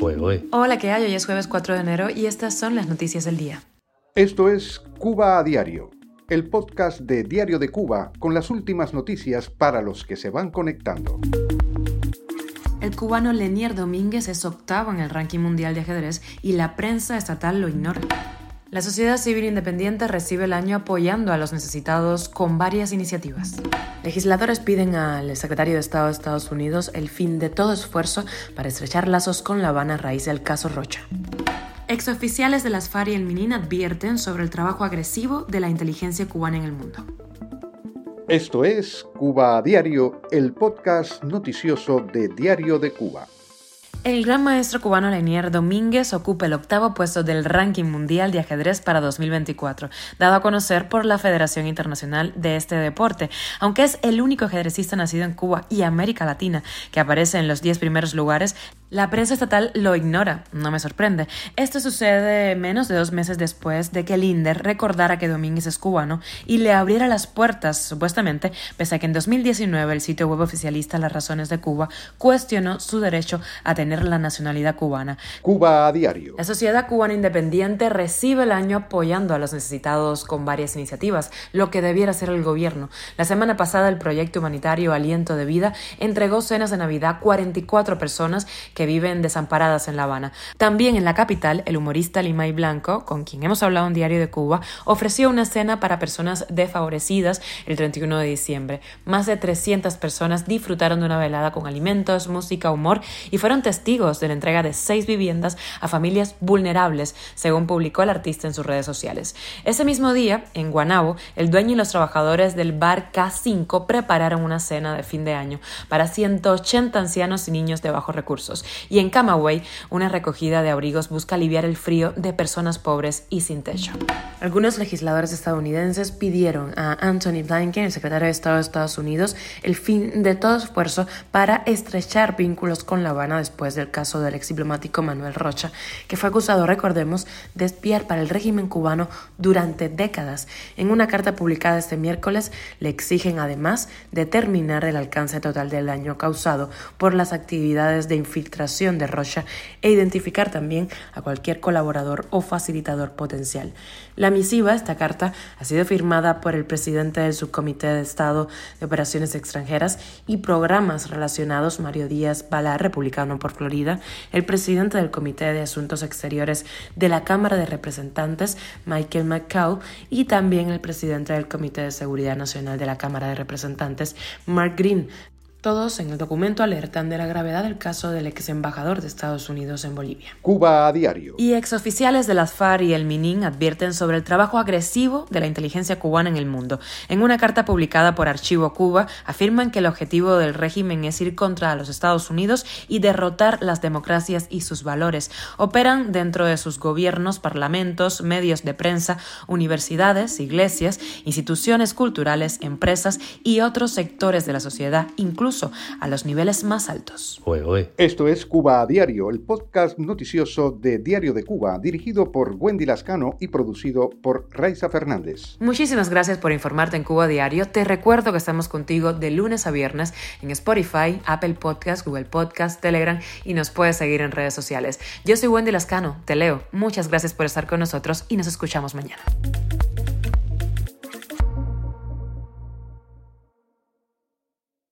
Hola, ¿qué hay? Hoy es jueves 4 de enero y estas son las noticias del día. Esto es Cuba a Diario, el podcast de Diario de Cuba con las últimas noticias para los que se van conectando. El cubano Lenier Domínguez es octavo en el ranking mundial de ajedrez y la prensa estatal lo ignora. La sociedad civil independiente recibe el año apoyando a los necesitados con varias iniciativas. Legisladores piden al secretario de Estado de Estados Unidos el fin de todo esfuerzo para estrechar lazos con La Habana a raíz del caso Rocha. Exoficiales de las FARC y el MININ advierten sobre el trabajo agresivo de la inteligencia cubana en el mundo. Esto es Cuba a Diario, el podcast noticioso de Diario de Cuba. El gran maestro cubano Lenier Domínguez ocupa el octavo puesto del ranking mundial de ajedrez para 2024, dado a conocer por la Federación Internacional de este deporte, aunque es el único ajedrecista nacido en Cuba y América Latina que aparece en los 10 primeros lugares. La prensa estatal lo ignora, no me sorprende. Esto sucede menos de dos meses después de que el INDER recordara que Domínguez es cubano y le abriera las puertas, supuestamente, pese a que en 2019 el sitio web oficialista Las Razones de Cuba cuestionó su derecho a tener la nacionalidad cubana. Cuba a diario. La Sociedad Cubana Independiente recibe el año apoyando a los necesitados con varias iniciativas, lo que debiera hacer el gobierno. La semana pasada el proyecto humanitario Aliento de Vida entregó cenas de Navidad a 44 personas que viven desamparadas en La Habana. También en la capital, el humorista Limay Blanco, con quien hemos hablado en Diario de Cuba, ofreció una cena para personas desfavorecidas el 31 de diciembre. Más de 300 personas disfrutaron de una velada con alimentos, música, humor y fueron testigos de la entrega de seis viviendas a familias vulnerables, según publicó el artista en sus redes sociales. Ese mismo día, en Guanabo, el dueño y los trabajadores del bar K5 prepararon una cena de fin de año para 180 ancianos y niños de bajos recursos. Y en Camagüey, una recogida de abrigos busca aliviar el frío de personas pobres y sin techo. Algunos legisladores estadounidenses pidieron a Anthony Blinken, el secretario de Estado de Estados Unidos, el fin de todo esfuerzo para estrechar vínculos con La Habana después del caso del ex diplomático Manuel Rocha, que fue acusado, recordemos, de espiar para el régimen cubano durante décadas. En una carta publicada este miércoles le exigen además determinar el alcance total del daño causado por las actividades de infiltración de Rocha e identificar también a cualquier colaborador o facilitador potencial. La misiva, esta carta, ha sido firmada por el presidente del Subcomité de Estado de Operaciones Extranjeras y Programas Relacionados, Mario Díaz Bala, republicano por Florida, el presidente del Comité de Asuntos Exteriores de la Cámara de Representantes, Michael McCall, y también el presidente del Comité de Seguridad Nacional de la Cámara de Representantes, Mark Green, todos en el documento alertan de la gravedad del caso del ex embajador de Estados Unidos en Bolivia. Cuba a diario. Y exoficiales de las FARC y el MININ advierten sobre el trabajo agresivo de la inteligencia cubana en el mundo. En una carta publicada por Archivo Cuba, afirman que el objetivo del régimen es ir contra los Estados Unidos y derrotar las democracias y sus valores. Operan dentro de sus gobiernos, parlamentos, medios de prensa, universidades, iglesias, instituciones culturales, empresas y otros sectores de la sociedad, incluso a los niveles más altos. Esto es Cuba a Diario, el podcast noticioso de Diario de Cuba, dirigido por Wendy Lascano y producido por Raiza Fernández. Muchísimas gracias por informarte en Cuba a Diario. Te recuerdo que estamos contigo de lunes a viernes en Spotify, Apple Podcast, Google Podcast, Telegram y nos puedes seguir en redes sociales. Yo soy Wendy Lascano, te leo. Muchas gracias por estar con nosotros y nos escuchamos mañana.